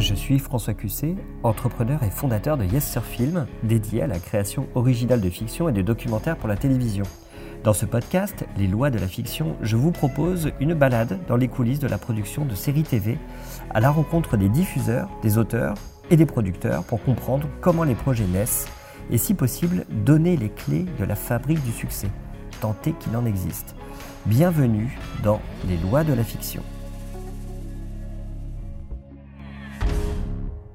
Je suis François Cusset, entrepreneur et fondateur de Yes Sir Film, dédié à la création originale de fiction et de documentaires pour la télévision. Dans ce podcast, Les lois de la fiction, je vous propose une balade dans les coulisses de la production de séries TV, à la rencontre des diffuseurs, des auteurs et des producteurs pour comprendre comment les projets naissent et si possible donner les clés de la fabrique du succès, tant est qu'il en existe. Bienvenue dans Les lois de la fiction.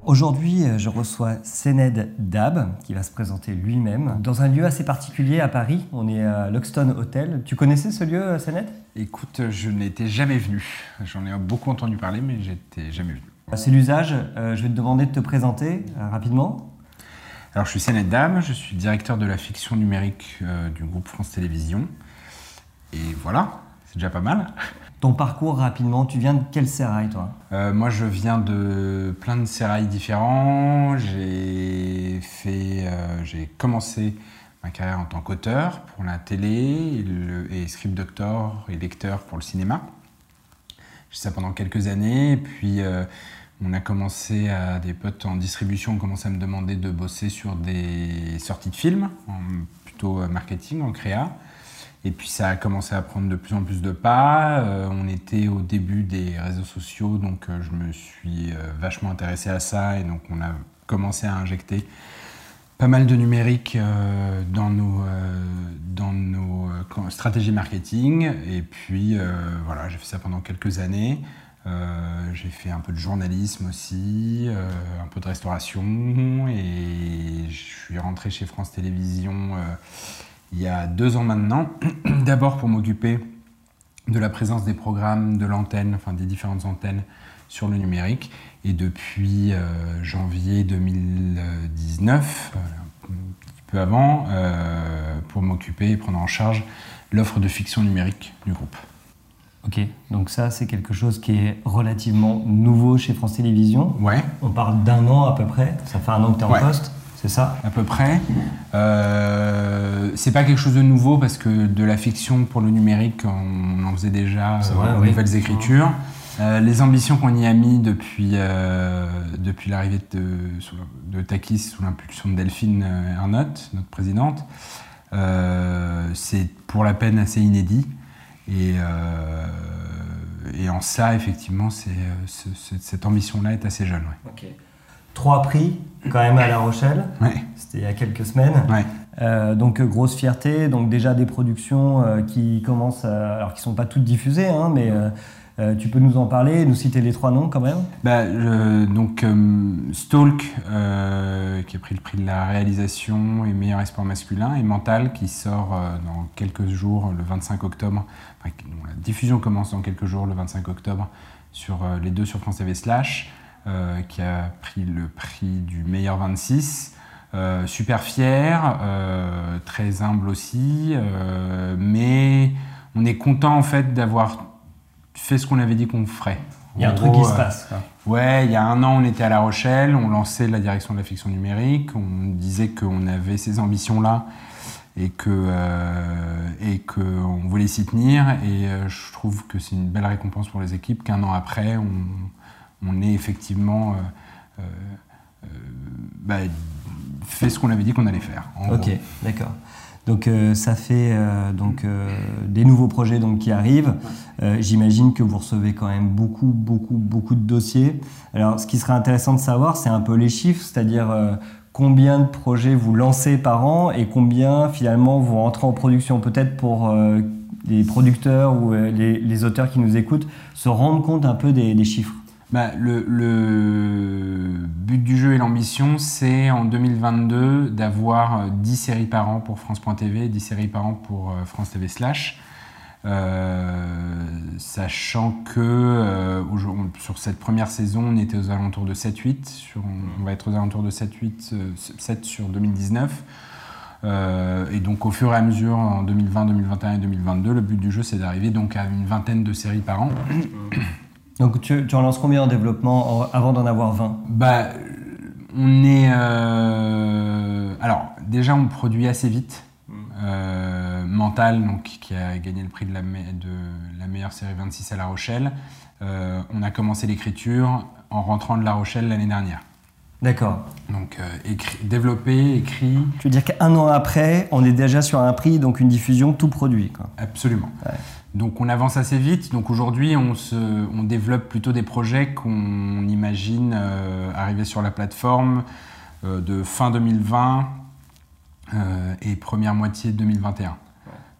Aujourd'hui, euh, je reçois Sened Dab, qui va se présenter lui-même, dans un lieu assez particulier à Paris. On est à Luxton Hotel. Tu connaissais ce lieu, euh, Sened? Écoute, je n'étais jamais venu. J'en ai beaucoup entendu parler, mais j'étais jamais venu. C'est l'usage. Euh, je vais te demander de te présenter rapidement. Alors, je suis Sened Dab, je suis directeur de la fiction numérique du groupe France Télévisions. Et voilà, c'est déjà pas mal. Ton parcours rapidement, tu viens de quel sérail toi? Euh, Moi je viens de plein de sérails différents. J'ai fait, euh, j'ai commencé ma carrière en tant qu'auteur pour la télé et, script doctor et lecteur pour le cinéma. J'ai fait ça pendant quelques années. puis euh, on a commencé à des potes en distribution ont commencé à me demander de bosser sur des sorties de films, en, plutôt marketing, en créa. Et puis ça a commencé à prendre de plus en plus de pas. Euh, on était au début des réseaux sociaux, donc euh, je me suis euh, vachement intéressé à ça et donc on a commencé à injecter pas mal de numérique dans nos, dans nos stratégies marketing. Et puis voilà, j'ai fait ça pendant quelques années. j'ai fait un peu de journalisme aussi, un peu de restauration et je suis rentré chez France Télévisions il y a deux ans maintenant, d'abord pour m'occuper de la présence des programmes, de l'antenne, enfin des différentes antennes sur le numérique. Et depuis euh, janvier 2019, euh, un petit peu avant, euh, pour m'occuper et prendre en charge l'offre de fiction numérique du groupe. Ok, donc ça c'est quelque chose qui est relativement nouveau chez France Télévisions. Ouais. On parle d'un an à peu près, ça fait un an que tu es en poste. C'est ça À peu près. Euh, c'est pas quelque chose de nouveau parce que de la fiction pour le numérique, on en faisait déjà euh, nouvelles écritures. Euh, les ambitions qu'on y a mis depuis, euh, depuis l'arrivée de, de, Takis sous l'impulsion de Delphine Arnott, notre présidente, c'est pour la peine assez inédit. Et, et en ça, effectivement, cette ambition-là est assez jeune. Trois prix quand même à La Rochelle. C'était il y a quelques semaines. Euh, donc euh, grosse fierté. Donc déjà des productions euh, qui commencent, alors qui sont pas toutes diffusées, hein, mais tu peux nous en parler, nous citer les trois noms quand même? Bah, donc Stalk qui a pris le prix de la réalisation et meilleur espoir masculin et Mental qui sort dans quelques jours le 25 octobre. la diffusion commence dans quelques jours le 25 octobre sur les deux sur France TV Slash. Euh, qui a pris le prix du meilleur 26. Euh, super fier, euh, très humble aussi, mais on est content en fait d'avoir fait ce qu'on avait dit qu'on ferait. Il y a un truc qui se passe. Ouais, il y a un an, on était à La Rochelle, on lançait la direction de la fiction numérique, on disait qu'on avait ces ambitions-là et que et que on voulait s'y tenir. Et je trouve que c'est une belle récompense pour les équipes qu'un an après, on, on est effectivement euh, euh, euh, bah, fait ce qu'on avait dit qu'on allait faire. ok, d'accord. Donc ça fait donc des nouveaux projets donc qui arrivent. J'imagine que vous recevez quand même beaucoup beaucoup beaucoup de dossiers. Alors ce qui serait intéressant de savoir, c'est un peu les chiffres, c'est-à-dire combien de projets vous lancez par an et combien finalement vous rentrez en production. Peut-être pour les producteurs ou les, auteurs qui nous écoutent se rendre compte un peu des chiffres. Bah, le, but du jeu et l'ambition, c'est en 2022 d'avoir 10 euh, séries par an pour France.tv, 10 séries par an pour euh, France TV Slash. Euh, sachant que sur cette première saison, on était aux alentours de 7-8, on va être aux alentours de 7-8, 7 sur 2019. et donc au fur et à mesure, en 2020, 2021 et 2022, le but du jeu, c'est d'arriver donc à une vingtaine de séries par an. Donc tu, en lances combien en développement avant d'en avoir 20 Bah, on est. Euh, alors, déjà, on produit assez vite. Mm. Euh, Mental, donc, qui a gagné le prix de la, de la meilleure série 26 à La Rochelle. Euh, on a commencé l'écriture. en rentrant de La Rochelle l'année dernière. D'accord. Donc écrit, développé, écrit. Tu veux dire qu'un an après, on est déjà sur un prix, donc une diffusion tout produit. Quoi. Absolument. Donc on avance assez vite. Donc aujourd'hui, on, on développe plutôt des projets qu'on imagine arriver sur la plateforme de fin 2020 et première moitié 2021.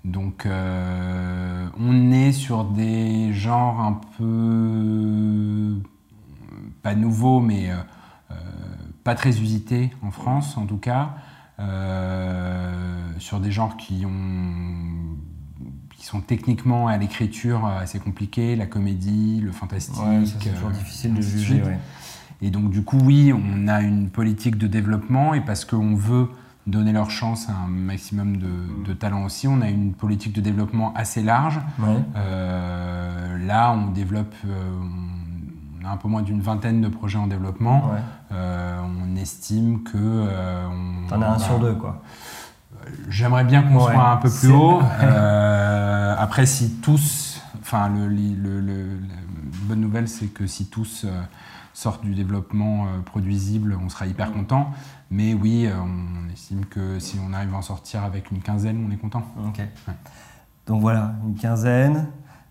Donc euh, on est sur des genres un peu pas nouveaux mais euh, euh, pas très usités en France en tout cas. sur des genres qui, ont, qui sont techniquement à l'écriture assez compliqués, la comédie, le fantastique. c'est toujours difficile de juger. Et donc du coup oui, on a une politique de développement et parce qu'on veut donner leur chance à un maximum de, talents aussi. On a une politique de développement assez large. Euh, là, on développe, euh, on a un peu moins d'une vingtaine de projets en développement. Euh, on estime que... T'en as un sur deux, quoi. J'aimerais bien qu'on soit un peu plus haut. après, si tous... Enfin, le, la bonne nouvelle, c'est que si tous sortent du développement produisible, on sera hyper content. Mais oui, euh, on estime que si on arrive à en sortir avec une quinzaine, on est content. Ok. Donc voilà, une quinzaine,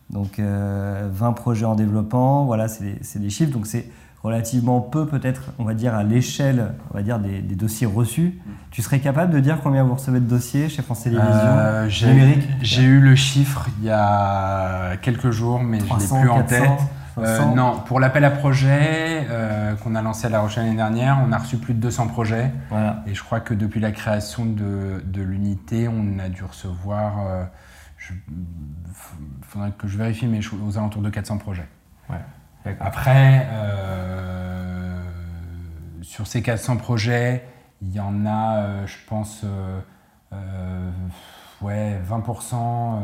donc 20 euh, projets en développement, voilà, c'est des chiffres. Donc c'est relativement peu peut-être, on va dire, à l'échelle on va dire, des, dossiers reçus. Tu serais capable de dire combien vous recevez de dossiers chez France Télévisions euh, J'ai eu le chiffre il y a quelques jours, mais je ne l'ai plus en tête. Euh, non, pour l'appel à projet euh, qu'on a lancé à La Rochelle l'année dernière, on a reçu plus de 200 projets. Et je crois que depuis la création de, l'unité, on a dû recevoir, il faudrait que je vérifie, mais aux alentours de 400 projets. Après, sur ces 400 projets, il y en a, je pense, ouais, 20%, euh,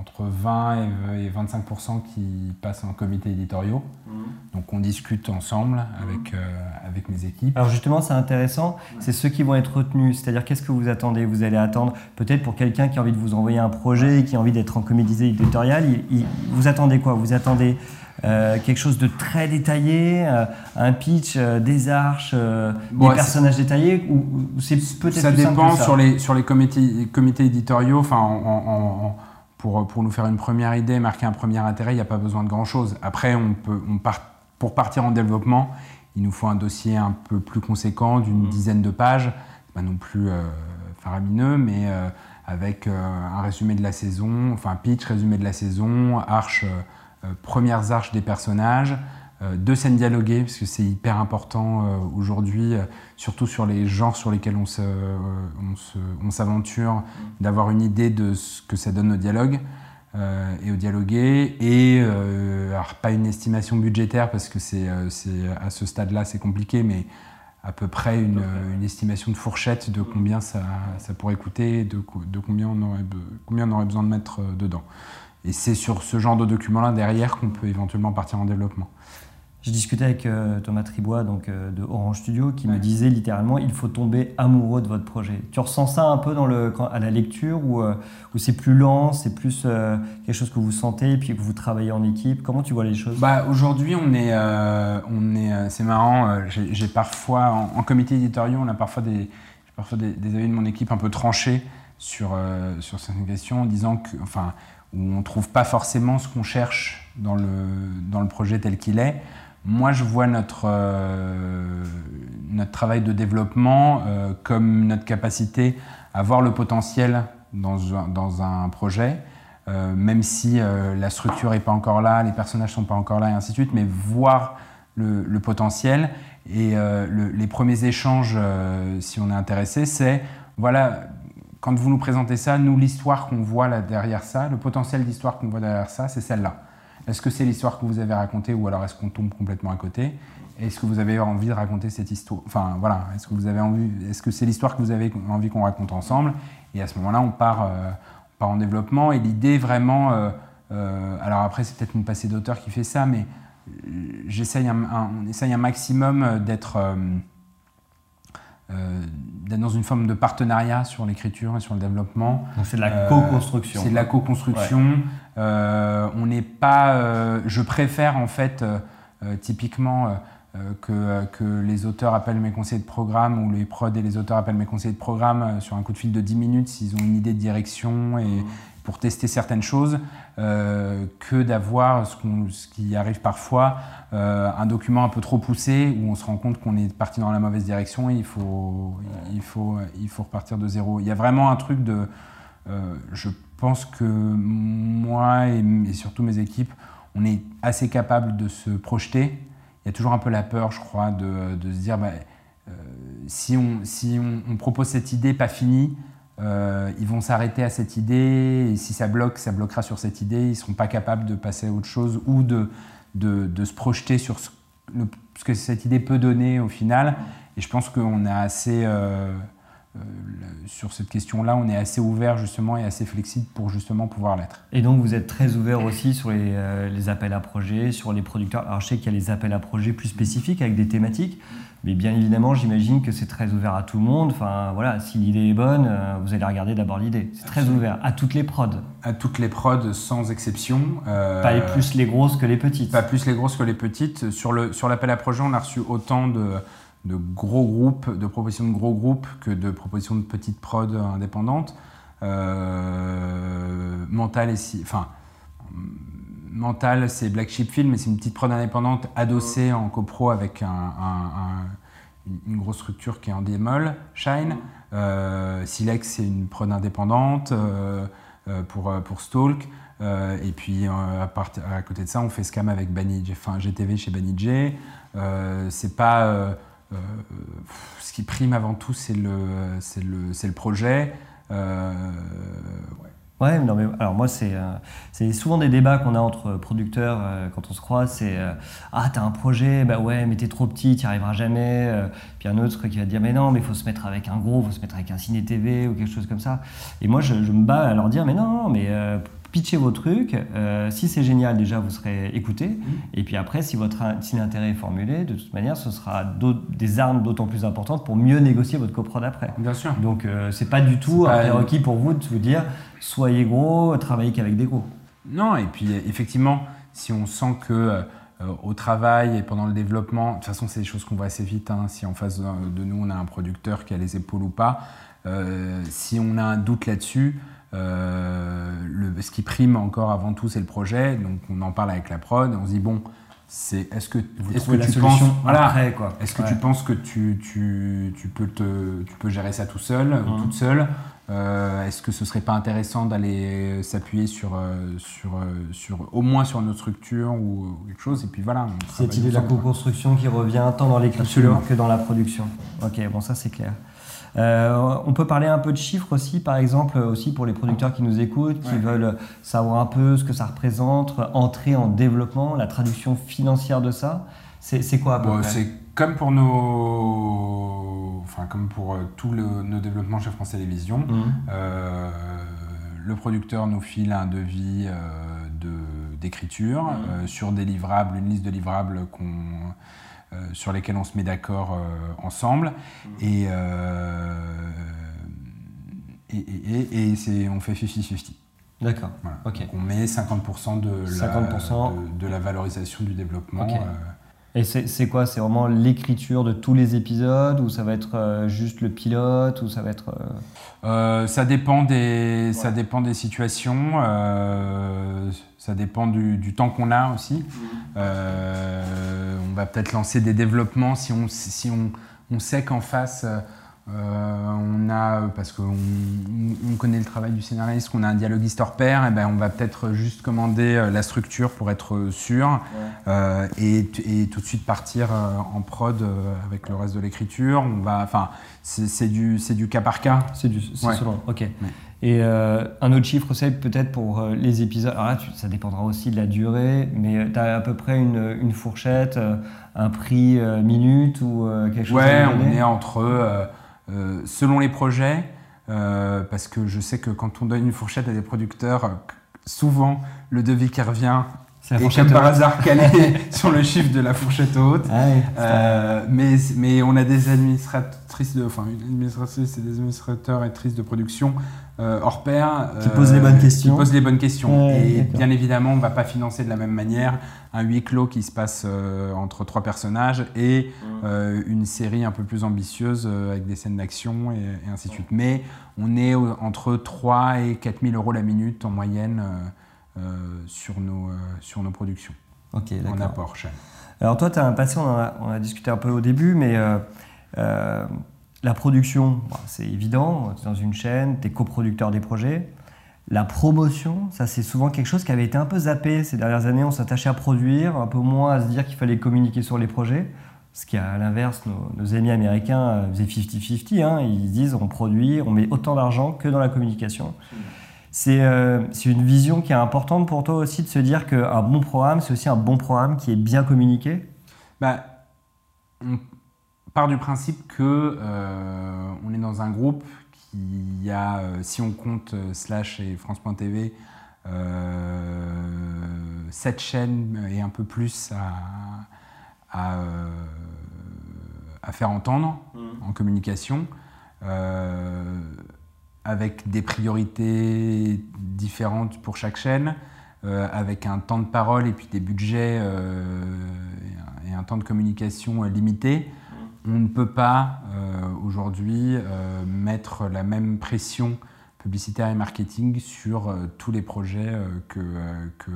entre 20 et, 25% qui passent en comité éditoriaux. Mhm. Donc on discute ensemble avec, mhm. euh, avec mes équipes. Alors justement, c'est intéressant, c'est ceux qui vont être retenus. C'est-à-dire, qu'est-ce que vous attendez Vous allez attendre, peut-être pour quelqu'un qui a envie de vous envoyer un projet et qui a envie d'être en comité éditorial, vous attendez quoi? Vous attendez euh, quelque chose de très détaillé, euh, un pitch, euh, des arches, des personnages détaillés ou, c'est peut-être ça dépend sur les sur les comités, comités éditoriaux. Enfin, pour pour nous faire une première idée, marquer un premier intérêt, il n'y a pas besoin de grand chose. Après, on peut on part, pour partir en développement, il nous faut un dossier un peu plus conséquent d'une mmh. dizaine de pages, pas non plus faramineux, mais avec un résumé de la saison, enfin pitch, résumé de la saison, arche premières arches des personnages, euh, deux scènes dialoguées, parce que c'est hyper important euh, aujourd'hui, surtout sur les genres sur lesquels on, s'aventure, d'avoir une idée de ce que ça donne au dialogue. et au dialoguer. Et alors, pas une estimation budgétaire parce que c'est, à ce stade-là c'est compliqué, mais à peu près une, estimation de fourchette de combien ça, pourrait coûter, de, de combien, on aurait, combien on aurait besoin de mettre dedans. Et c'est sur ce genre de document-là derrière qu'on peut éventuellement partir en développement. J'ai discuté avec euh, Thomas Tribois donc, euh, de Orange Studio qui me disait littéralement il faut tomber amoureux de votre projet. Tu ressens ça un peu dans le, à la lecture ou euh, c'est plus lent, c'est plus quelque chose que vous sentez et puis que vous travaillez en équipe? Comment tu vois les choses? Bah, Aujourd'hui, on est, on est, c'est marrant. J'ai parfois, en, comité éditorial, on a parfois des, parfois des, des, avis de mon équipe un peu tranchés sur, sur certaines questions en disant que. Enfin, où on ne trouve pas forcément ce qu'on cherche dans le, dans le projet tel qu'il est. Moi, je vois notre, euh, notre travail de développement euh, comme notre capacité à voir le potentiel dans un, dans un projet, euh, même si la structure n'est pas encore là, les personnages ne sont pas encore là, et ainsi de suite, mais voir le, le potentiel. Et les premiers échanges, si on est intéressé, c'est voilà, quand vous nous présentez ça, nous, l'histoire qu'on voit là derrière ça, le potentiel d'histoire qu'on voit derrière ça, c'est celle-là. Est-ce que c'est l'histoire que vous avez racontée ou alors est-ce qu'on tombe complètement à côté? Est-ce que vous avez envie de raconter cette histoire Enfin voilà, est-ce que vous avez envie Est-ce que c'est l'histoire que vous avez envie qu'on raconte ensemble? Et à ce moment-là, on part, euh, part en développement. Et l'idée vraiment, euh, euh, alors après c'est peut-être mon passé d'auteur qui fait ça, mais j'essaye on essaye un maximum d'être euh, d'être dans une forme de partenariat sur l'écriture et sur le développement. Donc c'est de la co-construction. C'est de la co-construction. Euh, on n'est pas. Euh, je préfère en fait typiquement que, que, les auteurs appellent mes conseillers de programme ou les prods et les auteurs appellent mes conseillers de programme sur un coup de fil de 10 minutes s'ils ont une idée de direction et mmh. pour tester certaines choses, que d'avoir ce, ce, qui arrive parfois, un document un peu trop poussé où on se rend compte qu'on est parti dans la mauvaise direction et il faut, il faut, il faut repartir de zéro. Il y a vraiment un truc de... je pense que moi et, surtout mes équipes, on est assez capable de se projeter. Il y a toujours un peu la peur, je crois, de, se dire bah, euh, si, on, si on, propose cette idée pas finie, euh, ils vont s'arrêter à cette idée, et si ça bloque, ça bloquera sur cette idée, ils ne seront pas capables de passer à autre chose ou de, de, se projeter sur ce, que cette idée peut donner au final. Et je pense qu'on a assez. Euh, sur cette question-là, on est assez ouvert justement et assez flexible pour justement pouvoir l'être. Et donc vous êtes très ouvert aussi sur les, euh, les, appels à projets, sur les producteurs. Alors je sais qu'il y a les appels à projets plus spécifiques avec des thématiques, mais bien évidemment j'imagine que c'est très ouvert à tout le monde. Enfin voilà, si l'idée est bonne, euh, vous allez regarder d'abord l'idée. C'est très ouvert à toutes les prods. À toutes les prods sans exception. pas les plus les grosses que les petites. Pas plus les grosses que les petites. Sur l'appel sur à projet, on a reçu autant de de gros groupes, de propositions de gros groupes que de propositions de petites prod indépendantes. Euh, mental, c'est Black Sheep Film, mais c'est une petite prod indépendante adossée en copro avec une grosse structure qui est en démol, Shine. Euh, Silex, c'est une prod indépendante euh, pour, pour Stalk. et puis à, côté de ça, on fait Scam avec enfin GTV chez Banijay. c'est pas ce qui prime avant tout, c'est le, le, le projet. Euh, ouais. non, mais alors moi, c'est c'est souvent des débats qu'on a entre producteurs euh, quand on se croise. C'est Ah, t'as un projet, bah ouais, mais t'es trop petit, t'y arriveras jamais. puis un autre qui va dire Mais non, mais il faut se mettre avec un gros, il faut se mettre avec un ciné TV ou quelque chose comme ça. Et moi, je me bats à leur dire Mais non, mais pitchez vos trucs. Euh, si c'est génial, déjà, vous serez écouté. Mm. Et puis après, si votre si l'intérêt est formulé, de toute manière, ce sera des armes d'autant plus importantes pour mieux négocier votre coprod après. Bien sûr. Donc, euh, c'est pas du tout un prérequis pour vous de vous dire soyez gros, travaillez qu'avec des gros. Non, et puis effectivement, si on sent que euh, au travail et pendant le développement, de toute façon, c'est des choses qu'on voit assez vite. Hein, si en face de nous, on a un producteur qui a les épaules ou pas, si on a un doute là-dessus, euh, le, ce qui prime encore avant tout, c'est le projet. Donc on en parle avec la prod. On se dit bon, c'est est-ce que, est-ce que tu penses voilà, est-ce que tu penses que tu, tu, tu, peux te, tu peux gérer ça tout seul ou mmh. toute seule? Euh, Est-ce que ce serait pas intéressant d'aller s'appuyer sur, euh, sur, sur au moins sur notre structure ou quelque chose Et puis voilà. Cette idée de la co-construction qui revient tant dans l'écriture que dans la production. Ok, bon ça c'est clair. Euh, on peut parler un peu de chiffres aussi, par exemple, aussi pour les producteurs qui nous écoutent, qui veulent savoir un peu ce que ça représente, entrer en développement, la traduction financière de ça. C'est quoi à peu C'est comme pour nos, enfin comme pour euh, tous nos développements chez France Télévisions. Mmh. Euh, le producteur nous file un devis d'écriture mmh. sur des livrables, une liste de livrables qu'on euh, sur lesquels on se met d'accord euh, ensemble. Et, euh, et, et, et on fait 50-50. D'accord. on met 50%, de, La, de, la valorisation du développement. Et c'est quoi? C'est vraiment l'écriture de tous les épisodes ou ça va être juste le pilote ou ça va être ça dépend des ça dépend des situations. ça dépend du, du temps qu'on a aussi. Mmh on va peut-être lancer des développements si on, si on, on sait qu'en face, euh, on a, parce qu'on on connaît le travail du scénariste, qu'on a un dialoguiste hors pair, et ben on va peut-être juste commander euh, la structure pour être sûr euh, et, et, tout de suite partir en prod avec le reste de l'écriture. On va, enfin, c'est du, du cas par cas. C'est du, selon, ok. Et un autre chiffre, c'est peut-être pour les épisodes. Alors là, ça dépendra aussi de la durée, mais tu as à peu près une, une fourchette, un prix minute ou quelque chose Ouais, on est entre euh, selon les projets, euh, parce que je sais que quand on donne une fourchette à des producteurs, souvent le devis qui revient et comme par hasard calé sur le chiffre de la fourchette haute. Ah oui, Euh, mais, mais on a des administratrices, de, enfin une administratrice et des administrateurs et actrices de production euh, hors pair. Qui posent les bonnes questions. Qui posent les bonnes questions. Ouais, et d'accord. bien évidemment, on ne va pas financer de la même manière un huis clos qui se passe euh, entre trois personnages et euh, une série un peu plus ambitieuse euh, avec des scènes d'action et, et ainsi de suite. Mais on est entre 3 et 4 000 euros la minute en moyenne euh, euh, sur, nos, euh, sur nos productions Ok, en d'accord. apport chaîne. Alors toi, tu as un passé, on en a, on a discuté un peu au début, mais euh, euh, la production, bon, c'est évident, tu es dans une chaîne, tu es coproducteur des projets. La promotion, ça c'est souvent quelque chose qui avait été un peu zappé ces dernières années. On s'attachait à produire, un peu moins à se dire qu'il fallait communiquer sur les projets. Ce qui, à l'inverse, nos, nos amis américains euh, faisaient 50-50. hein. Ils disent on produit, on met autant d'argent que dans la communication. C'est euh, c'est une vision qui est importante pour toi aussi de se dire qu'un bon programme, c'est aussi un bon programme qui est bien communiqué? Bah, on part du principe que euh, on est dans un groupe qui a, euh, si on compte Slash et France.tv, euh, sept chaînes et un peu plus à, à, à faire entendre en communication, euh, avec des priorités différentes pour chaque chaîne, euh, avec un temps de parole et puis des budgets euh, et, un, et un temps de communication euh, limité. On ne peut pas aujourd'hui mettre la même pression publicitaire et marketing sur tous les projets que, que,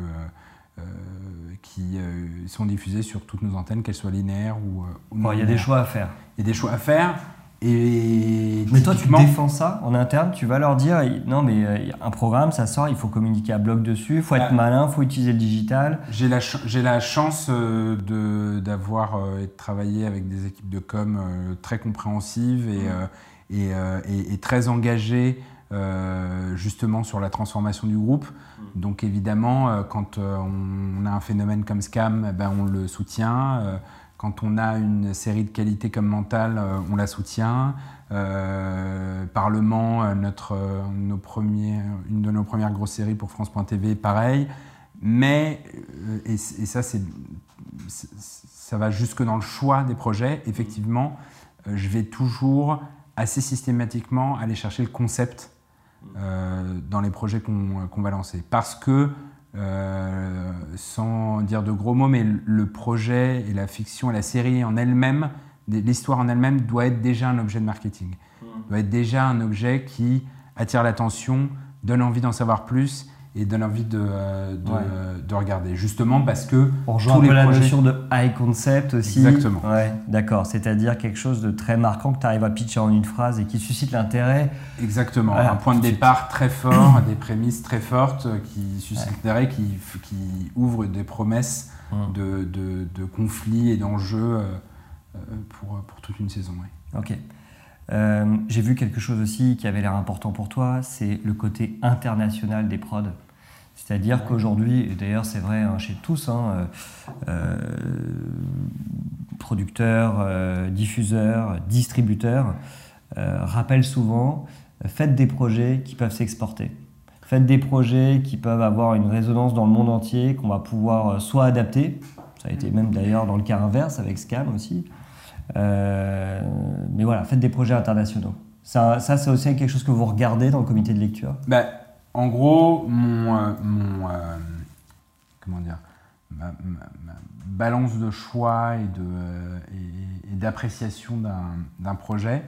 qui sont diffusés sur toutes nos antennes, qu'elles soient linéaires ou, non il y a des choix à faire. Il y a des choix à faire. Et Mais toi, tu défends ça en interne, tu vas leur dire non, mais euh, un programme, ça sort, il faut communiquer à bloc dessus, il faut être Ah. malin, il faut utiliser le digital. J'ai la, ch- la chance euh, d'avoir euh, et de travailler avec des équipes de com euh, très compréhensives et, euh, et, et- et très engagées justement sur la transformation du groupe. Donc évidemment, quand on, on a un phénomène comme Scam, eh ben, on le soutient. Quand on a une série de qualité comme Mental, euh, on la soutient. Euh, Parlement, euh, notre, une de nos premières grosses séries pour France.tv, pareil. Mais, et, ça, ça va jusque dans le choix des projets, effectivement, je vais toujours assez systématiquement aller chercher le concept dans les projets qu'on va lancer. Parce que, sans dire de gros mots, mais le- projet et la fiction et la série en elle-même, l'histoire en elle-même doit être déjà un objet de marketing. Doit être déjà un objet qui attire l'attention, donne envie d'en savoir plus et donne envie de, de, Ouais. de regarder. Justement parce que On rejoint tous un peu les la projets- notion de high concept aussi. Exactement. Ouais, d'accord. C'est-à-dire quelque chose de très marquant que tu arrives à pitcher en une phrase et qui suscite l'intérêt. Exactement, Voilà, un point de départ très fort, des prémices très fortes euh, qui suscitent l'intérêt, qui, qui ouvrent des promesses Mm. de, de, conflits et d'enjeux euh, euh, pour, pour toute une saison. Ok. Euh, J'ai vu quelque chose aussi qui avait l'air important pour toi, c'est le côté international des prods. C'est-à-dire qu'aujourd'hui, et d'ailleurs c'est vrai hein, chez tous, hein, euh, euh, producteurs, euh, diffuseurs, distributeurs, rappellent souvent, faites des projets qui peuvent s'exporter. Faites des projets qui peuvent avoir une résonance dans le monde entier, qu'on va pouvoir soit adapter, ça a été même d'ailleurs dans le cas inverse avec Scam aussi, mais voilà, faites des projets internationaux. Ça, ça c'est aussi quelque chose que vous regardez dans le comité de lecture. Bah, en gros, mon, euh, mon, euh, comment dire, ma, ma- ma balance de choix et de, euh, et- et d'appréciation d'un- d'un projet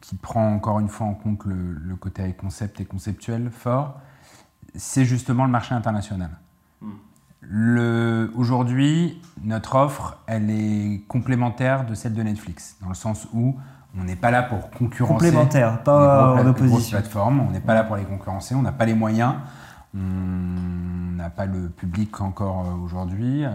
qui prend encore une fois en compte le, le côté concept et conceptuel fort, c'est justement le marché international. Le- Aujourd'hui, notre offre, elle est complémentaire de celle de Netflix, dans le sens où on n'est pas là pour concurrencer Complémentaire, les pas en opposition. plateformes. On n'est pas là pour les concurrencer, on n'a pas les moyens, on n'a pas le public encore euh, aujourd'hui. euh,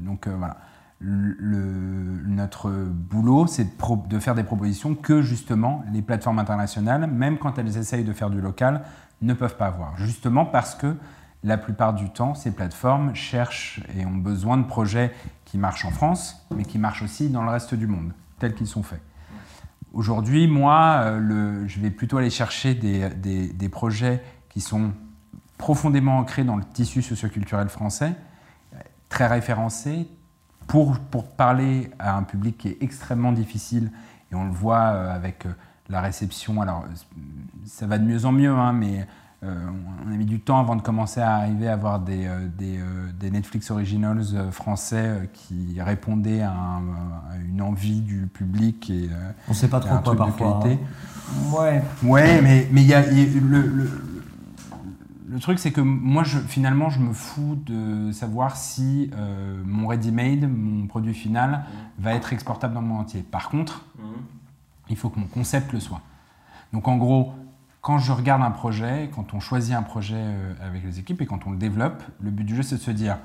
donc euh, voilà. Le- notre boulot, c'est de faire des propositions que justement les plateformes internationales, même quand elles essayent de faire du local, ne peuvent pas avoir. Justement parce que la plupart du temps, ces plateformes cherchent et ont besoin de projets qui marchent en France, mais qui marchent aussi dans le reste du monde, tels qu'ils sont faits. Aujourd'hui, moi, euh, je vais plutôt aller chercher des, projets qui sont profondément ancré dans le tissu socioculturel français, très référencé, pour, parler à un public qui est extrêmement difficile, et on le voit avec la réception. Alors, ça va de mieux en mieux, hein, mais euh, on a mis du temps avant de commencer à arriver à avoir des, euh, euh, des, Netflix Originals français qui répondaient à, une envie du public. Et, on ne sait pas trop quoi parfois. Hein. Ouais. Ouais, mais il y a, le, le, truc, c'est que moi, je, finalement, je me fous de savoir si mon ready-made, mon produit final, mmh. va être exportable dans le monde entier. Par contre, mmh. il faut que mon concept le soit. Donc en gros, quand je regarde un projet, quand on choisit un projet euh, avec les équipes et quand on le développe, le but du jeu c'est de se dire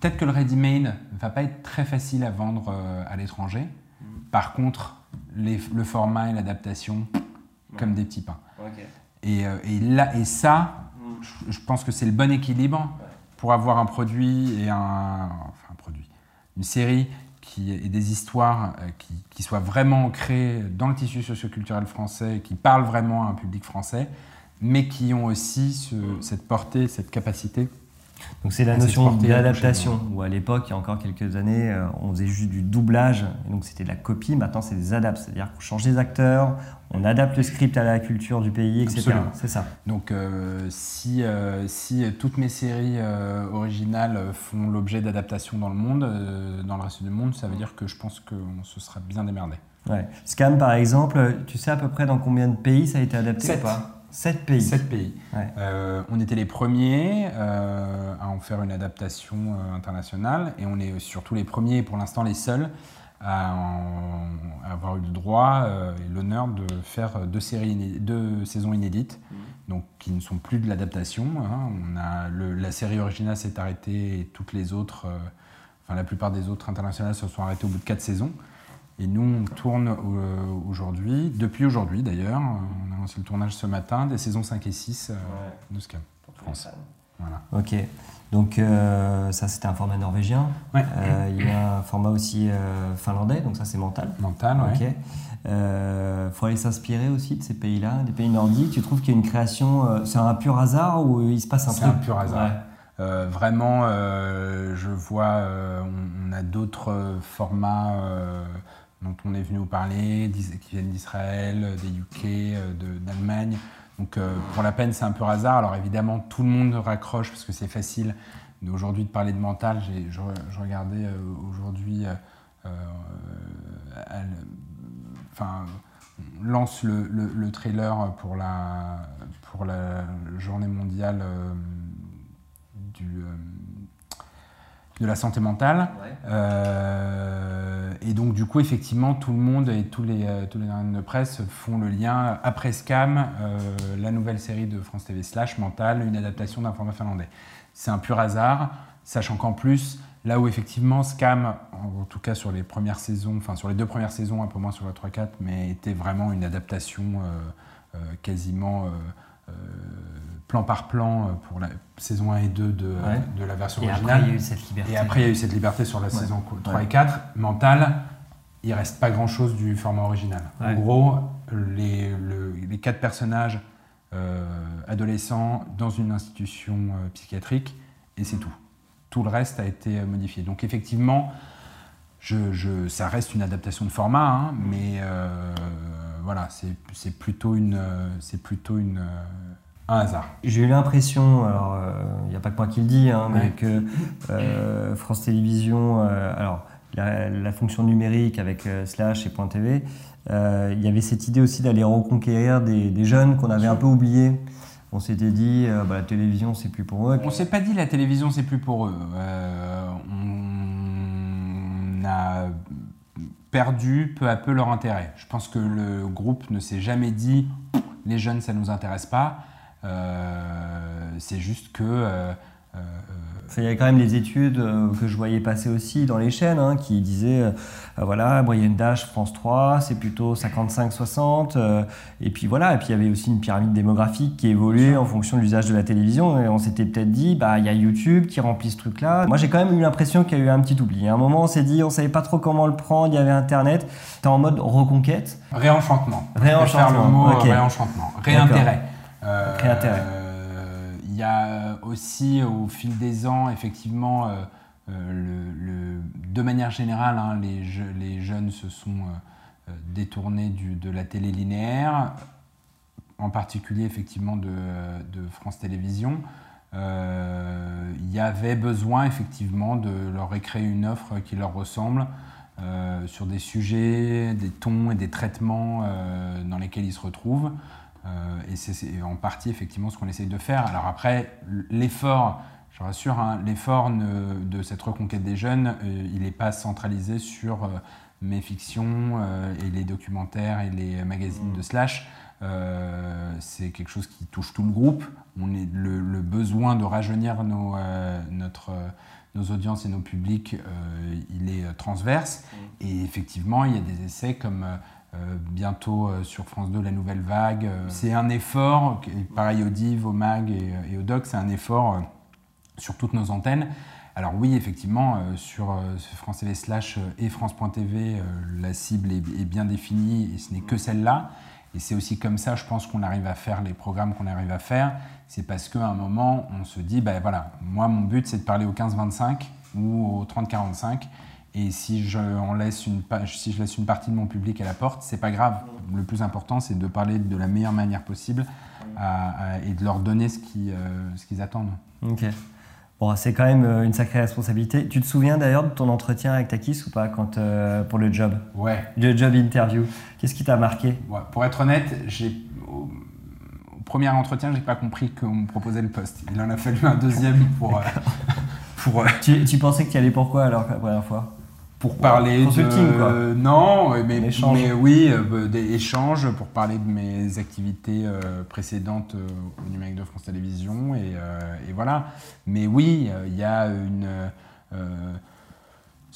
peut-être que le ready-made va pas être très facile à vendre euh, à l'étranger. Mhm. Par contre, le format et l'adaptation, comme des petits pains. Et, euh, et, là, et ça, mhm. je, pense que c'est le bon équilibre pour avoir un produit et un, enfin un produit, une série qui, et des histoires euh, qui, qui, soient vraiment ancrées dans le tissu socioculturel français, qui parlent vraiment à un public français, mais qui ont aussi cette portée, cette capacité donc c'est la notion d'adaptation, où à l'époque, il y a encore quelques années, euh, on faisait juste du doublage, donc c'était de la copie, maintenant c'est des adaptes, c'est-à-dire qu'on change des acteurs, on adapte le script à la culture du pays, etc. C'est ça. Donc euh, si, euh, si toutes mes séries originales font l'objet d'adaptation dans le monde, dans le reste du monde, ça veut dire que je pense qu'on se sera bien démerdé. Ouais. Scam par exemple, tu sais à peu près dans combien de pays ça a été adapté ou pas? 7 pays. 7 pays. Euh, on était les premiers en faire une adaptation euh, internationale et on est surtout les premiers et pour l'instant les seuls à, avoir eu le droit et l'honneur de faire deux, séries deux saisons inédites, mmh. donc qui ne sont plus de l'adaptation. Hein. On a la série originale s'est arrêtée et toutes les autres, enfin la plupart des autres internationales se sont arrêtées au bout de 4 saisons. Et nous, on tourne euh, aujourd'hui, depuis aujourd'hui d'ailleurs, on a lancé le tournage ce matin des saisons 5 et 6 euh, de Scam France. Voilà. Ok. Donc euh, ça c'était un format norvégien. Ouais. il y a un format aussi finlandais, donc ça c'est mental. Mental, ok. Il faut aller s'inspirer aussi de ces pays-là, des pays nordiques. Tu trouves qu'il y a une création, c'est un pur hasard ou il se passe un truc C'est un pur hasard. vraiment, je vois, on, a d'autres formats dont on est venu vous parler, qui viennent d'Israël, des UK, euh, d'Allemagne. Donc euh, pour la peine, c'est un peu hasard. Alors évidemment, tout le monde raccroche parce que c'est facile aujourd'hui de parler de mental. Je, je, regardais euh, aujourd'hui, enfin, on lance le, le, trailer pour la, pour la journée mondiale du de la santé mentale. Euh, et donc, du coup, effectivement, tout le monde et tous les, euh, tous les de presse font le lien après Scam, euh, la nouvelle série de France TV Slash Mental, une adaptation d'un format finlandais. C'est un pur hasard, sachant qu'en plus, là où effectivement Scam, en tout cas sur les premières saisons, enfin sur les deux premières saisons, un peu moins sur la 3-4, mais était vraiment une adaptation quasiment plan par plan euh, pour la saison 1 et 2 de, de la version et originale. Après, il y a eu cette liberté. Et après, il y a eu cette liberté sur la saison 3 et 4. Mental, il reste pas grand-chose du format original. En gros, les, les quatre personnages euh, adolescents dans une institution euh, psychiatrique, et c'est tout. Tout le reste a été modifié. Donc effectivement, je, je, ça reste une adaptation de format, hein, mais voilà, c'est plutôt une, c'est plutôt une, hasard. J'ai eu l'impression, alors il euh, n'y a pas que moi qui le dis, hein, mais que euh, France Télévisions, euh, alors la, fonction numérique avec Slash et Point TV, il y avait cette idée aussi d'aller reconquérir des, jeunes qu'on avait un peu oubliés. On s'était dit, bah, la télévision, c'est plus pour eux. On s'est pas dit la télévision, c'est plus pour eux. on a perdu peu à peu leur intérêt. Je pense que le groupe ne s'est jamais dit, les jeunes, ça ne nous intéresse pas. Euh, c'est juste que euh, euh, il y a quand même des études que je voyais passer aussi dans les chaînes hein, qui disaient voilà, moyenne d'âge France 3, c'est plutôt 55-60. et puis voilà, et puis il y avait aussi une pyramide démographique qui évoluait en fonction de l'usage de la télévision. Et on s'était peut-être dit, bah il y a YouTube qui remplit ce truc-là. Moi j'ai quand même eu l'impression qu'il y a eu un petit oubli. À un moment on s'est dit, on savait pas trop comment le prendre, il y avait Internet. C'était en mode reconquête. Réenchantement. Réenchantement. le mot réenchantement. Réintérêt. Euh, il y a aussi au fil des ans, effectivement, le, de manière générale, hein, les, les, jeunes se sont détournés du, de la télé linéaire, en particulier effectivement de, de France Télévisions. Il y avait besoin effectivement de leur créer une offre qui leur ressemble. Euh, sur des sujets, des tons et des traitements euh, dans lesquels ils se retrouvent. Euh, et c'est en partie effectivement ce qu'on essaye de faire. Alors après, l'effort, je rassure, hein, l'effort de cette reconquête des jeunes, il n'est pas centralisé sur mes fictions et les documentaires et les magazines de slash. c'est quelque chose qui touche tout le groupe. On est le, le besoin de rajeunir nos, notre nos audiences et nos publics, euh, il est euh, transverse. Mm. Et effectivement, il y a des essais comme euh, bientôt sur France 2, La Nouvelle Vague. c'est un effort, pareil au DIV, au MAG et, au DOC, c'est un effort sur toutes nos antennes. Alors oui, effectivement, sur France TV slash et France.tv, la cible est, bien définie et ce n'est que celle-là. Et c'est aussi comme ça, je pense, qu'on arrive à faire les programmes qu'on arrive à faire. C'est parce qu'à un moment, on se dit, ben voilà, moi, mon but, c'est de parler au 15-25 ou au 30-45. Et si je, laisse une, si je laisse une partie de mon public à la porte, c'est pas grave. Le plus important, c'est de parler de la meilleure manière possible et de leur donner ce qu'ils euh, attendent. Ok. Bon, c'est quand même euh, une sacrée responsabilité. Tu te souviens d'ailleurs de ton entretien avec Takis ou pas quand, euh, pour le job? Ouais. Le job interview. Qu'est-ce qui t'a marqué? Pour être honnête, j'ai au, premier entretien, j'ai pas compris qu'on me proposait le poste. Il en a fallu un deuxième pour. Euh, pour tu, tu, pensais que tu allais pourquoi alors la première fois? Pour parler de... quoi. non, mais, mais oui, euh, des échanges pour parler de mes activités euh, précédentes euh, au numérique de France Télévisions et, et voilà. Mais oui, il y a une,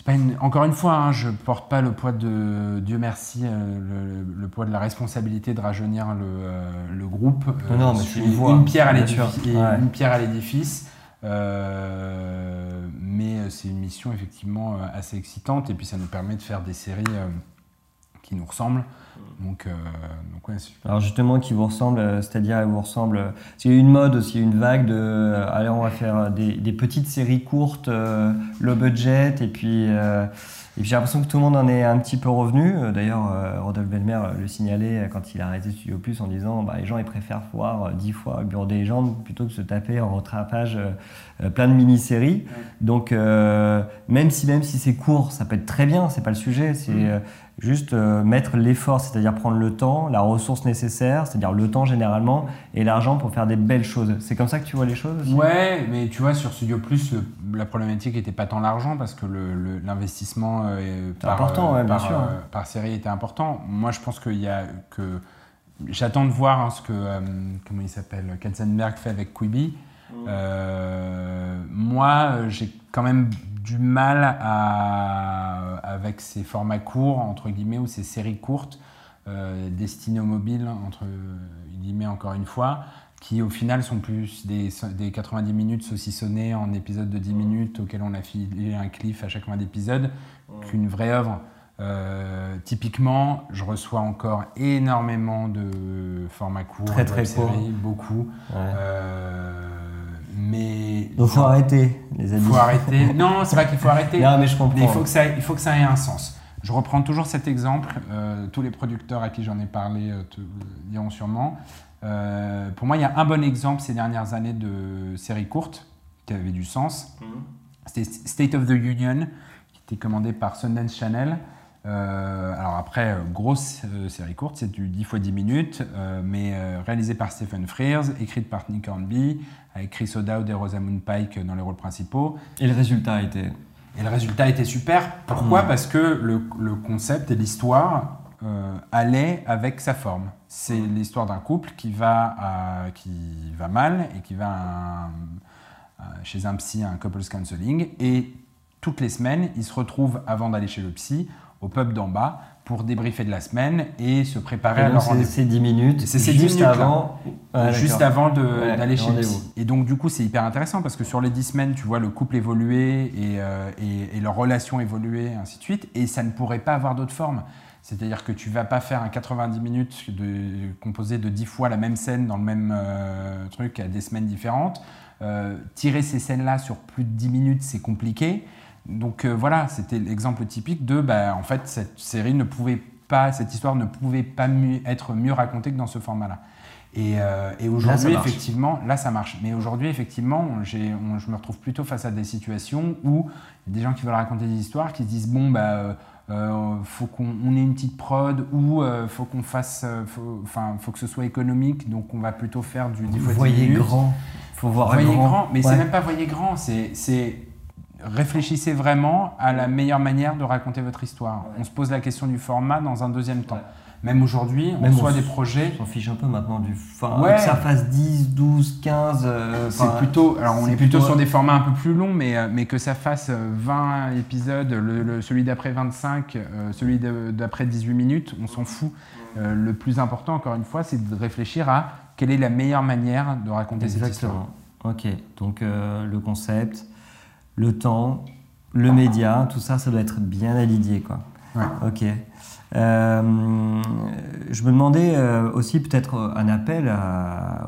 pas une, encore une fois, hein, je porte pas le poids de Dieu merci, le, poids de la responsabilité de rajeunir le, le groupe. non, mais tu une, une pierre à l'édifice. Une pierre à l'édifice. Euh, mais euh, c'est une mission effectivement euh, assez excitante et puis ça nous permet de faire des séries qui nous ressemblent. Donc, donc ouais, Alors justement, qui vous ressemble, c'est-à-dire elle vous ressemble. C'est une mode aussi, une vague de. allez, on va faire des, des petites séries courtes, low budget, et puis et j'ai l'impression que tout le monde en est un petit peu revenu. Euh, d'ailleurs, euh, Rodolphe Belmer le signalait quand il a arrêté Studio Plus en disant bah, les gens ils préfèrent voir dix fois le bureau des légendes plutôt que se taper en rattrapage euh, plein de mini-séries. Donc, même si, même si c'est court, ça peut être très bien, c'est pas le sujet. C'est juste mettre l'effort, c'est-à-dire prendre le temps, la ressource nécessaire, c'est-à-dire le temps généralement, et l'argent pour faire des belles choses. C'est comme ça que tu vois les choses aussi? Ouais, mais tu vois, sur Studio Plus, la problématique n'était pas tant l'argent parce que l'investissement euh, par, important, euh, euh, par, série était important. Moi, je pense qu'il y a que j'attends de voir hein, ce que comment il s'appelle Katzenberg fait avec Quibi. Mm. moi, j'ai quand même du mal à, avec ces formats courts, entre guillemets, ou ces séries courtes, destinées aux mobiles, entre guillemets, encore une fois, qui au final sont plus des, des 90 minutes saucissonnées en épisodes de 10 mm. minutes auxquels on a filé un cliff à chaque fin d'épisode, qu'une vraie œuvre. Euh, typiquement, je reçois encore énormément de formats courts, très très courts, beaucoup. Euh, mais donc faut arrêter, les amis. Faut arrêter. non, c'est pas qu'il faut arrêter. non, mais je comprends. il faut que ça, il faut que ça ait un sens. Je reprends toujours cet exemple. Euh, tous les producteurs à qui j'en ai parlé te diront sûrement. pour moi, il y a un bon exemple ces dernières années de séries courtes qui avaient du sens. Mhm. C'était State of the Union était commandé par Sundance Channel. Euh, alors après, euh, grosse euh, série courte, c'est du 10 x 10 minutes, mais réalisé par Stephen Frears, écrite par Nick Hornby, avec Chris O'Dowd et Rosamund Pike dans les rôles principaux. Et le résultat était Et le résultat était super. Pourquoi hmm. Parce que le, le, concept et l'histoire allaient avec sa forme. C'est hmm. l'histoire d'un couple qui va, qui va mal et qui va chez un psy, un couples counseling, et toutes les semaines, ils se retrouvent avant d'aller chez le psy au pub d'en bas pour débriefer de la semaine et se préparer à leur rendez-vous. C'est 10 minutes. C'est juste avant, juste avant d'aller chez le psy. Et donc du coup, c'est hyper intéressant parce que sur les 10 semaines, tu vois le couple évoluer et, euh, et, et leur relation évoluer, ainsi de suite. Et ça ne pourrait pas avoir d'autre forme. C'est-à-dire que tu vas pas faire un 90 minutes de, composé de 10 fois la même scène dans le même euh, truc à des semaines différentes. Euh, tirer ces scènes-là sur plus de 10 minutes, c'est compliqué. Donc euh, voilà, c'était l'exemple typique de, bah, en fait, cette série ne pouvait pas, cette histoire ne pouvait pas être mieux racontée que dans ce format-là. Et, et aujourd'hui, effectivement, là ça marche. Mais aujourd'hui, effectivement, je me retrouve plutôt face à des situations où il y a des gens qui veulent raconter des histoires, qui se disent bon bah euh, faut qu'on ait une petite prod ou euh, faut qu'on fasse, euh, enfin, faut, que ce soit économique, donc on va plutôt faire du 10 Voyez grand, faut voir voyez grand. mais c'est même pas voyez grand, c'est réfléchissez vraiment à la meilleure manière de raconter votre histoire. On se pose la question du format dans un deuxième temps. Même aujourd'hui, on reçoit des projets. On s'en fiche un peu maintenant du format. Que ça fasse 10, 12, 15. c'est plutôt. Alors, on est plutôt, sur des formats un peu plus longs, mais, euh, mais que ça fasse 20 euh, épisodes, le, celui d'après 25, euh, celui d'après 18 minutes, on s'en fout. le plus important, encore une fois, c'est de réfléchir à quelle est la meilleure manière de raconter cette histoire. Ok, donc le concept, le temps, le média, tout ça, ça doit être bien aligné, quoi. Ouais. Ok. Euh, je me demandais euh, aussi peut-être un appel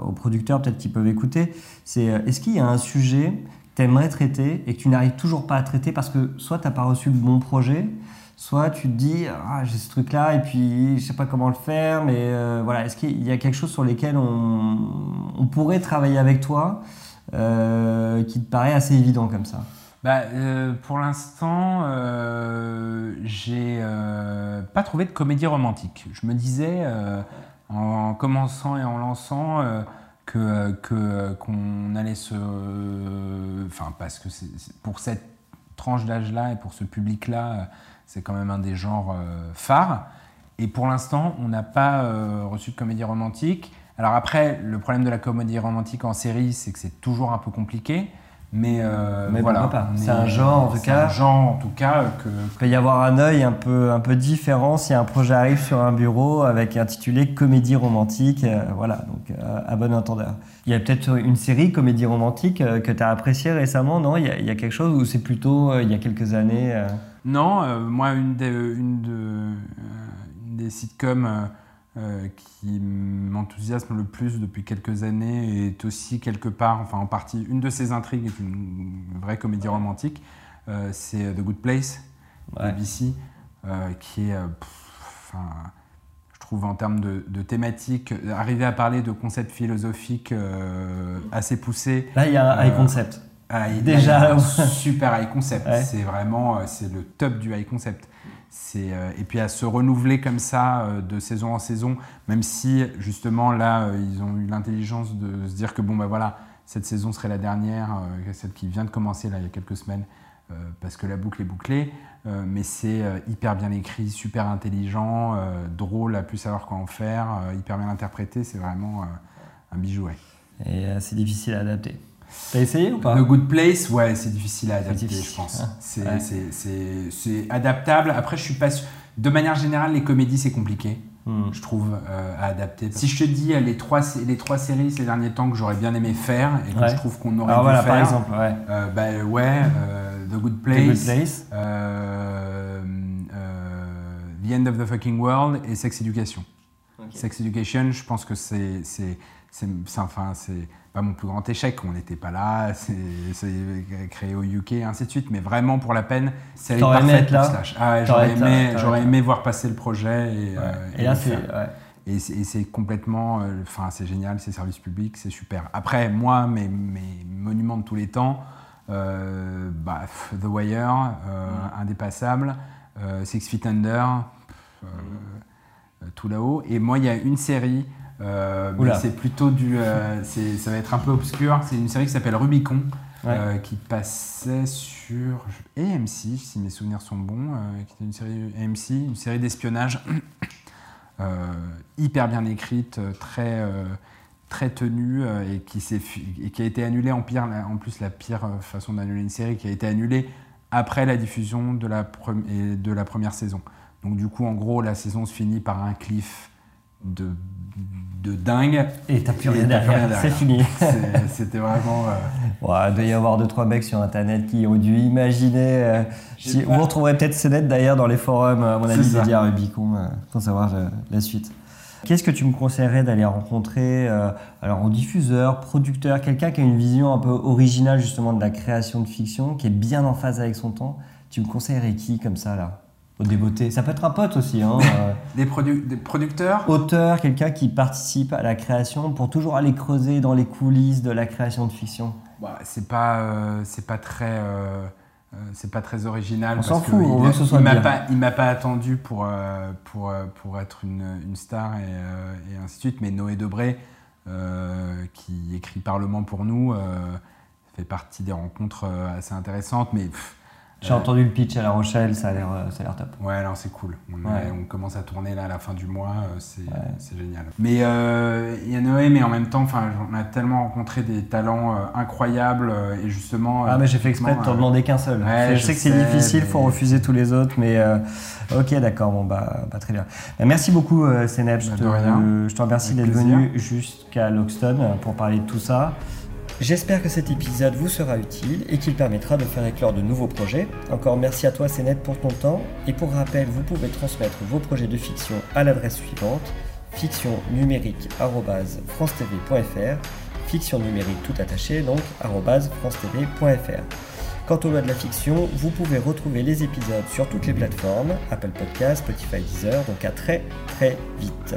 aux producteurs, peut-être qui peuvent écouter. C'est euh, est-ce qu'il y a un sujet que tu aimerais traiter et que tu n'arrives toujours pas à traiter parce que soit tu n'as pas reçu le bon projet, soit tu te dis ah, j'ai ce truc là et puis je sais pas comment le faire, mais voilà, est-ce qu'il y a quelque chose sur lequel on, on pourrait travailler avec toi qui te paraît assez évident comme ça bah, euh, Pour l'instant, euh, j'ai euh, pas trouvé de comédie romantique. Je me disais, euh, en commençant et en lançant, que qu'on allait se. Enfin, parce que pour cette tranche d'âge-là et pour ce public-là, c'est quand même un des genres phares. Et pour l'instant, on n'a pas reçu de comédie romantique. Alors après, le problème de la comédie romantique en série, c'est que c'est toujours un peu compliqué. Mais, euh, voilà, c'est un genre en tout cas. Un genre en tout cas que. Il peut y avoir un œil un peu, un peu différent si un projet arrive sur un bureau avec intitulé comédie romantique. Euh, voilà, donc euh, à bon entendeur. Il y a peut-être une série comédie romantique que tu as appréciée récemment, non? Il y, a, il y, a, quelque chose ou c'est plutôt il y a quelques années Non, moi, une des, une, de, une des sitcoms euh, qui m'enthousiasme le plus depuis quelques années est aussi quelque part, enfin en partie, une de ses intrigues est une vraie comédie romantique. Euh, c'est The Good Place, ouais. BBC, euh, qui est, enfin, je trouve en termes de, de, thématique, arriver à parler de concepts philosophiques assez poussés. Là, il y a un high concept. Ah, Déjà, un super high concept. C'est vraiment, c'est le top du high concept. Euh, et puis à se renouveler comme ça euh, de saison en saison, même si justement là euh, ils ont eu l'intelligence de se dire que bon bah voilà cette saison serait la dernière, celle qui vient de commencer là il y a quelques semaines, parce que la boucle est bouclée, mais c'est hyper bien écrit, super intelligent, drôle à plus savoir quoi en faire, hyper bien interprété, c'est vraiment un bijou. Et assez difficile à adapter. T'as essayé ou pas The Good Place, ouais, c'est difficile à adapter, je pense. Hein. C'est adaptable. Après, je suis pas De manière générale, les comédies, c'est compliqué. Hmm. Je trouve euh, à adapter. Si je te dis euh, les trois, les trois séries ces derniers temps que j'aurais bien aimé faire et que je trouve qu'on aurait Alors dû faire, par exemple, ouais, euh, bah, ouais The Good Place, The, Good Place. The End of the Fucking World et Sex Education. Sex Education, je pense que c'est enfin, c'est pas mon plus grand échec. On n'était pas là, c'est créé au UK et ainsi de suite. Mais vraiment, pour la peine, c'est parfaite Slash. Ah, J'aurais aimé, aimé voir passer le projet. Et, euh, et, là, c'est. Et c'est complètement. Euh, enfin, c'est génial, c'est service public, c'est super. Après, moi, mes, mes, monuments de tous les temps, euh, bah, The Wire, mm. Indépassable, Six Feet Under, tout là-haut. Et moi, il y a une série c'est plutôt du. Euh, ça va être un peu obscur. C'est une série qui s'appelle Rubicon, euh, qui passait sur AMC, si mes souvenirs sont bons, qui était une série AMC, une série d'espionnage hyper bien écrite, très très tenue et qui, et qui a été annulée en pire, en plus la pire façon d'annuler une série qui a été annulée après la diffusion de la, de la première saison. Donc du coup, en gros, la saison se finit par un cliff de, de dingue. Et t'as plus rien t'as plus rien derrière, c'est fini. C'était vraiment. euh, Ouais, il doit y avoir deux trois mecs sur internet qui ont dû imaginer. euh, si- Vous retrouverez peut-être ces nets d'ailleurs dans les forums, à mon avis, dédiés à Rubicon, euh, pour savoir euh, la suite. Qu'est-ce que tu me conseillerais d'aller rencontrer euh, alors en diffuseur, producteur, quelqu'un qui a une vision un peu originale justement de la création de fiction, qui est bien en phase avec son temps? Tu me conseillerais qui comme ça là? Au débeauté Ça peut être un pote aussi, hein, euh, des, produ- des producteurs? auteur, quelqu'un qui participe à la création pour toujours aller creuser dans les coulisses de la création de fiction. Bah, c'est pas euh, c'est pas très euh, c'est pas très original On s'en fout, il on a- veut que ce soit il m'a pas il m'a pas attendu pour pour pour être une, une star et, et ainsi de suite. Mais Noé Debré qui écrit Parlement pour nous fait partie des rencontres assez intéressantes. Mais pff, J'ai euh, entendu le pitch à La Rochelle, ça a l'air, euh, ça a l'air top. Ouais, alors c'est cool. On, Ouais. est- on commence à tourner là à la fin du mois, euh, c'est c'est génial. Mais euh, il y a Noé, mais en même temps, on a tellement rencontré des talents euh, incroyables euh, et justement. Ah, euh, mais j'ai fait exprès de t'en demander qu'un seul. ouais, je, je sais que c'est sais, difficile, il faut refuser tous les autres, mais euh, ok, d'accord, bon, bah, bah, très bien. Bah, merci beaucoup, euh. Je, Bah, te- je te remercie Avec d'être plaisir. venu jusqu'à Loxton euh, pour parler de tout ça. J'espère que cet épisode vous sera utile et qu'il permettra de faire éclore de nouveaux projets. Encore merci à toi, Sénep, pour ton temps. Et pour rappel, vous pouvez transmettre vos projets de fiction à l'adresse suivante fictionnumérique.francetv.fr fiction numérique tout attaché donc francetv.fr Quant aux lois de la fiction, vous pouvez retrouver les épisodes sur toutes les plateformes, Apple Podcasts, Spotify, Deezer, donc à très très vite.